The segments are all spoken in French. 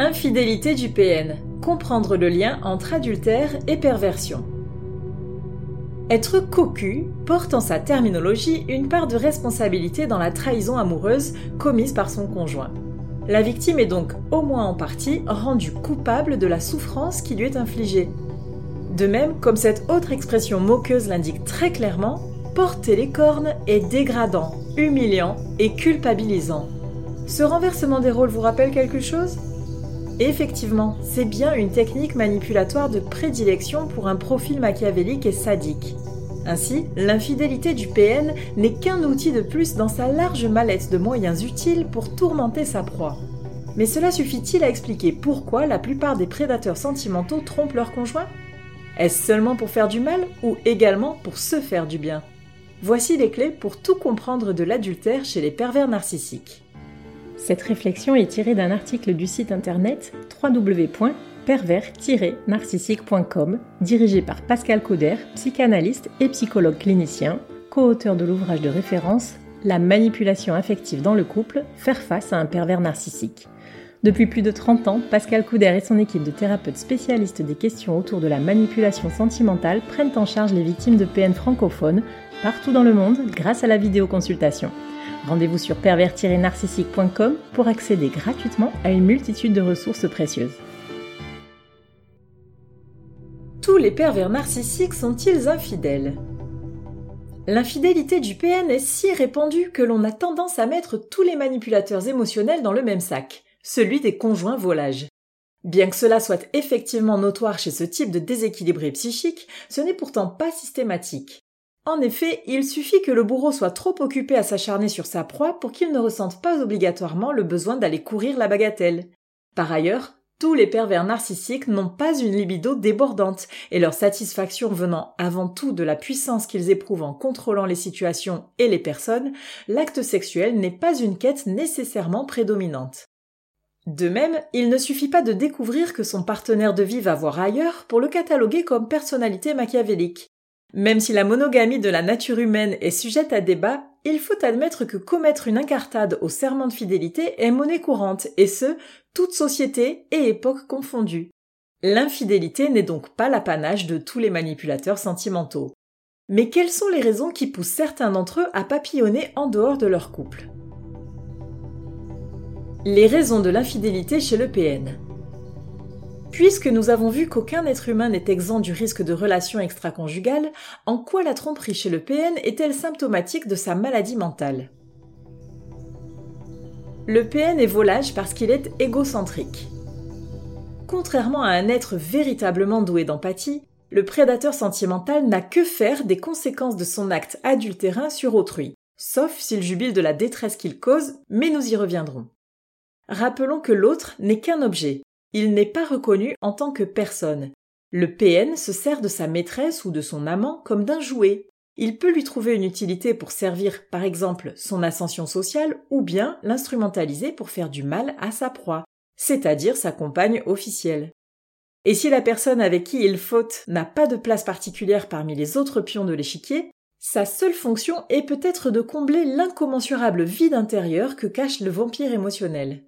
Infidélité du PN. Comprendre le lien entre adultère et perversion. Être cocu porte en sa terminologie une part de responsabilité dans la trahison amoureuse commise par son conjoint. La victime est donc, au moins en partie, rendue coupable de la souffrance qui lui est infligée. De même, comme cette autre expression moqueuse l'indique très clairement, porter les cornes est dégradant, humiliant et culpabilisant. Ce renversement des rôles vous rappelle quelque chose? Effectivement, c'est bien une technique manipulatoire de prédilection pour un profil machiavélique et sadique. Ainsi, l'infidélité du PN n'est qu'un outil de plus dans sa large mallette de moyens utiles pour tourmenter sa proie. Mais cela suffit-il à expliquer pourquoi la plupart des prédateurs sentimentaux trompent leur conjoint Est-ce seulement pour faire du mal ou également pour se faire du bien? Voici les clés pour tout comprendre de l'adultère chez les pervers narcissiques. Cette réflexion est tirée d'un article du site internet www.pervers-narcissique.com, dirigé par Pascal Cauder, psychanalyste et psychologue clinicien, co-auteur de l'ouvrage de référence La manipulation affective dans le couple, faire face à un pervers narcissique. Depuis plus de 30 ans, Pascal Couder et son équipe de thérapeutes spécialistes des questions autour de la manipulation sentimentale prennent en charge les victimes de PN francophones partout dans le monde grâce à la vidéoconsultation. Rendez-vous sur pervers-narcissique.com pour accéder gratuitement à une multitude de ressources précieuses. Tous les pervers narcissiques sont-ils infidèles? L'infidélité du PN est si répandue que l'on a tendance à mettre tous les manipulateurs émotionnels dans le même sac, celui des conjoints volages. Bien que cela soit effectivement notoire chez ce type de déséquilibré psychique, ce n'est pourtant pas systématique. En effet, il suffit que le bourreau soit trop occupé à s'acharner sur sa proie pour qu'il ne ressente pas obligatoirement le besoin d'aller courir la bagatelle. Par ailleurs, tous les pervers narcissiques n'ont pas une libido débordante, et leur satisfaction venant avant tout de la puissance qu'ils éprouvent en contrôlant les situations et les personnes, l'acte sexuel n'est pas une quête nécessairement prédominante. De même, il ne suffit pas de découvrir que son partenaire de vie va voir ailleurs pour le cataloguer comme personnalité machiavélique. Même si la monogamie de la nature humaine est sujette à débat, il faut admettre que commettre une incartade au serment de fidélité est monnaie courante, et ce, toute société et époque confondues. L'infidélité n'est donc pas l'apanage de tous les manipulateurs sentimentaux. Mais quelles sont les raisons qui poussent certains d'entre eux à papillonner en dehors de leur couple? Les raisons de l'infidélité chez le PN. Puisque nous avons vu qu'aucun être humain n'est exempt du risque de relations extra-conjugales, en quoi la tromperie chez le PN est-elle symptomatique de sa maladie mentale? Le PN est volage parce qu'il est égocentrique. Contrairement à un être véritablement doué d'empathie, le prédateur sentimental n'a que faire des conséquences de son acte adultérin sur autrui, sauf s'il jubile de la détresse qu'il cause, mais nous y reviendrons. Rappelons que l'autre n'est qu'un objet, il n'est pas reconnu en tant que personne. Le PN se sert de sa maîtresse ou de son amant comme d'un jouet. Il peut lui trouver une utilité pour servir, par exemple, son ascension sociale ou bien l'instrumentaliser pour faire du mal à sa proie, c'est-à-dire sa compagne officielle. Et si la personne avec qui il faute n'a pas de place particulière parmi les autres pions de l'échiquier, sa seule fonction est peut-être de combler l'incommensurable vide intérieur que cache le vampire émotionnel.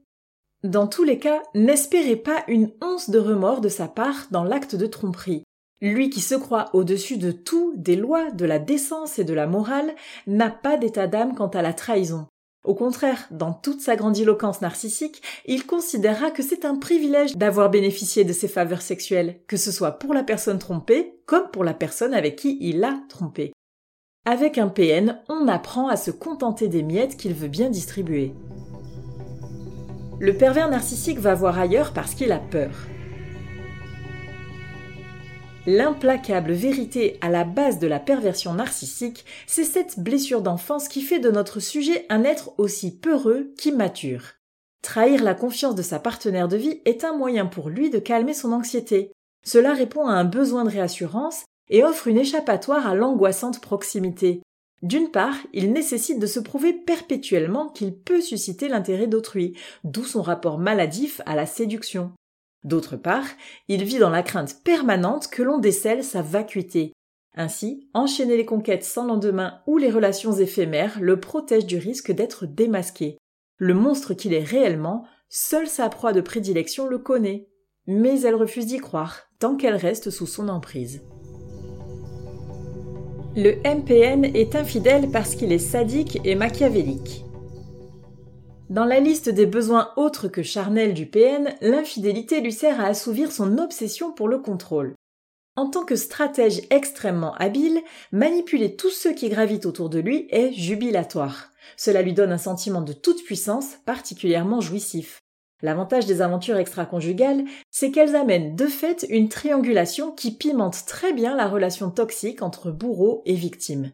Dans tous les cas, n'espérez pas une once de remords de sa part dans l'acte de tromperie. Lui qui se croit au-dessus de tout, des lois, de la décence et de la morale, n'a pas d'état d'âme quant à la trahison. Au contraire, dans toute sa grandiloquence narcissique, il considérera que c'est un privilège d'avoir bénéficié de ses faveurs sexuelles, que ce soit pour la personne trompée comme pour la personne avec qui il a trompé. Avec un PN, on apprend à se contenter des miettes qu'il veut bien distribuer. Le pervers narcissique va voir ailleurs parce qu'il a peur. L'implacable vérité à la base de la perversion narcissique, c'est cette blessure d'enfance qui fait de notre sujet un être aussi peureux qu'immature. Trahir la confiance de sa partenaire de vie est un moyen pour lui de calmer son anxiété. Cela répond à un besoin de réassurance et offre une échappatoire à l'angoissante proximité. D'une part, il nécessite de se prouver perpétuellement qu'il peut susciter l'intérêt d'autrui, d'où son rapport maladif à la séduction. D'autre part, il vit dans la crainte permanente que l'on décèle sa vacuité. Ainsi, enchaîner les conquêtes sans lendemain ou les relations éphémères le protège du risque d'être démasqué. Le monstre qu'il est réellement seule sa proie de prédilection le connaît. Mais elle refuse d'y croire, tant qu'elle reste sous son emprise. Le MPN est infidèle parce qu'il est sadique et machiavélique. Dans la liste des besoins autres que charnels du PN, l'infidélité lui sert à assouvir son obsession pour le contrôle. En tant que stratège extrêmement habile, manipuler tous ceux qui gravitent autour de lui est jubilatoire. Cela lui donne un sentiment de toute puissance particulièrement jouissif. L'avantage des aventures extra-conjugales, c'est qu'elles amènent de fait une triangulation qui pimente très bien la relation toxique entre bourreau et victime.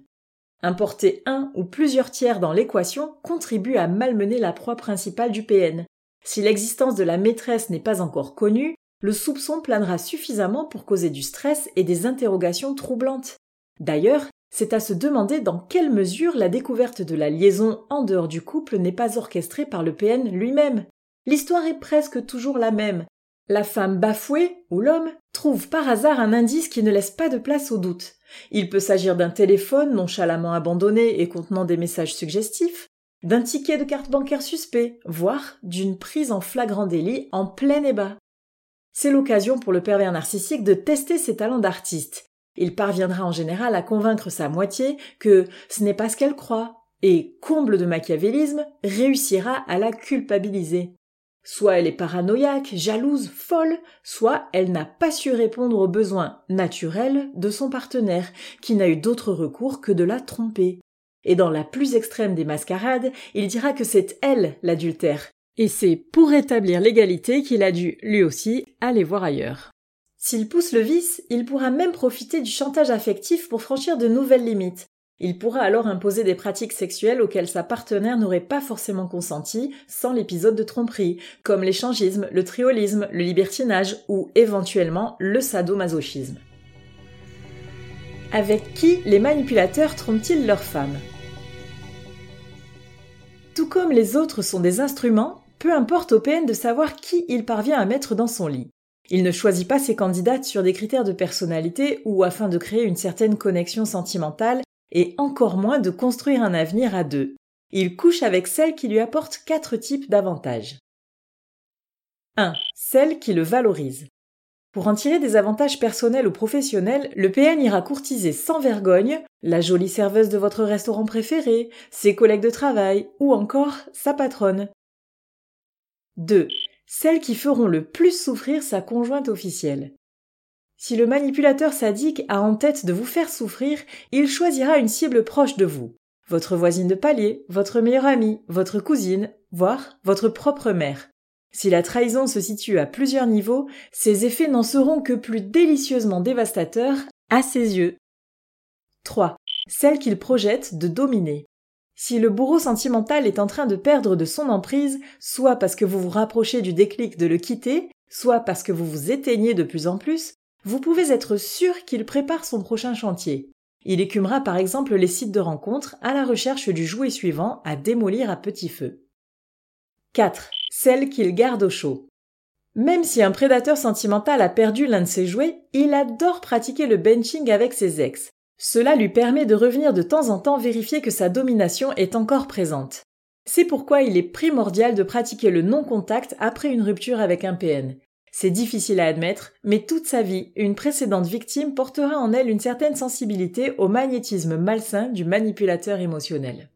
Importer un ou plusieurs tiers dans l'équation contribue à malmener la proie principale du PN. Si l'existence de la maîtresse n'est pas encore connue, le soupçon planera suffisamment pour causer du stress et des interrogations troublantes. D'ailleurs, c'est à se demander dans quelle mesure la découverte de la liaison en dehors du couple n'est pas orchestrée par le PN lui-même. L'histoire est presque toujours la même. La femme bafouée, ou l'homme, trouve par hasard un indice qui ne laisse pas de place au doute. Il peut s'agir d'un téléphone nonchalamment abandonné et contenant des messages suggestifs, d'un ticket de carte bancaire suspect, voire d'une prise en flagrant délit en plein ébat. C'est l'occasion pour le pervers narcissique de tester ses talents d'artiste. Il parviendra en général à convaincre sa moitié que ce n'est pas ce qu'elle croit, et, comble de machiavélisme, réussira à la culpabiliser. Soit elle est paranoïaque, jalouse, folle, soit elle n'a pas su répondre aux besoins naturels de son partenaire, qui n'a eu d'autre recours que de la tromper. Et dans la plus extrême des mascarades, il dira que c'est elle l'adultère. Et c'est pour rétablir l'égalité qu'il a dû, lui aussi, aller voir ailleurs. S'il pousse le vice, il pourra même profiter du chantage affectif pour franchir de nouvelles limites, il pourra alors imposer des pratiques sexuelles auxquelles sa partenaire n'aurait pas forcément consenti sans l'épisode de tromperie, comme l'échangisme, le triolisme, le libertinage ou éventuellement le sadomasochisme. Avec qui les manipulateurs trompent-ils leurs femmes? Tout comme les autres sont des instruments, peu importe au PN de savoir qui il parvient à mettre dans son lit. Il ne choisit pas ses candidates sur des critères de personnalité ou afin de créer une certaine connexion sentimentale et encore moins de construire un avenir à deux. Il couche avec celle qui lui apporte quatre types d'avantages. 1. Celle qui le valorise. Pour en tirer des avantages personnels ou professionnels, le PN ira courtiser sans vergogne la jolie serveuse de votre restaurant préféré, ses collègues de travail ou encore sa patronne. 2. Celles qui feront le plus souffrir sa conjointe officielle. Si le manipulateur sadique a en tête de vous faire souffrir, il choisira une cible proche de vous. Votre voisine de palier, votre meilleure amie, votre cousine, voire votre propre mère. Si la trahison se situe à plusieurs niveaux, ses effets n'en seront que plus délicieusement dévastateurs à ses yeux. 3. Celle qu'il projette de dominer. Si le bourreau sentimental est en train de perdre de son emprise, soit parce que vous vous rapprochez du déclic de le quitter, soit parce que vous vous éteignez de plus en plus, vous pouvez être sûr qu'il prépare son prochain chantier. Il écumera par exemple les sites de rencontres à la recherche du jouet suivant à démolir à petit feu. 4. Celle qu'il garde au chaud. Même si un prédateur sentimental a perdu l'un de ses jouets, il adore pratiquer le benching avec ses ex. Cela lui permet de revenir de temps en temps vérifier que sa domination est encore présente. C'est pourquoi il est primordial de pratiquer le non-contact après une rupture avec un PN. C'est difficile à admettre, mais toute sa vie, une précédente victime portera en elle une certaine sensibilité au magnétisme malsain du manipulateur émotionnel.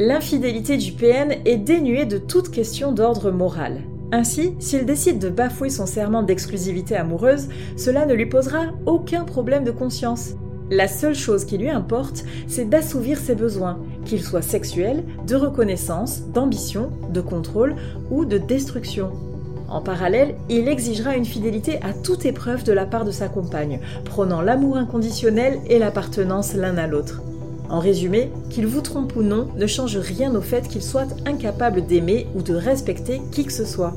L'infidélité du PN est dénuée de toute question d'ordre moral. Ainsi, s'il décide de bafouer son serment d'exclusivité amoureuse, cela ne lui posera aucun problème de conscience. La seule chose qui lui importe, c'est d'assouvir ses besoins, qu'ils soient sexuels, de reconnaissance, d'ambition, de contrôle ou de destruction. En parallèle, il exigera une fidélité à toute épreuve de la part de sa compagne, prônant l'amour inconditionnel et l'appartenance l'un à l'autre. En résumé, qu'il vous trompe ou non ne change rien au fait qu'il soit incapable d'aimer ou de respecter qui que ce soit.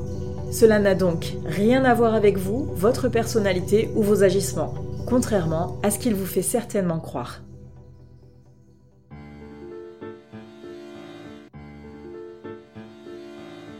Cela n'a donc rien à voir avec vous, votre personnalité ou vos agissements contrairement à ce qu'il vous fait certainement croire.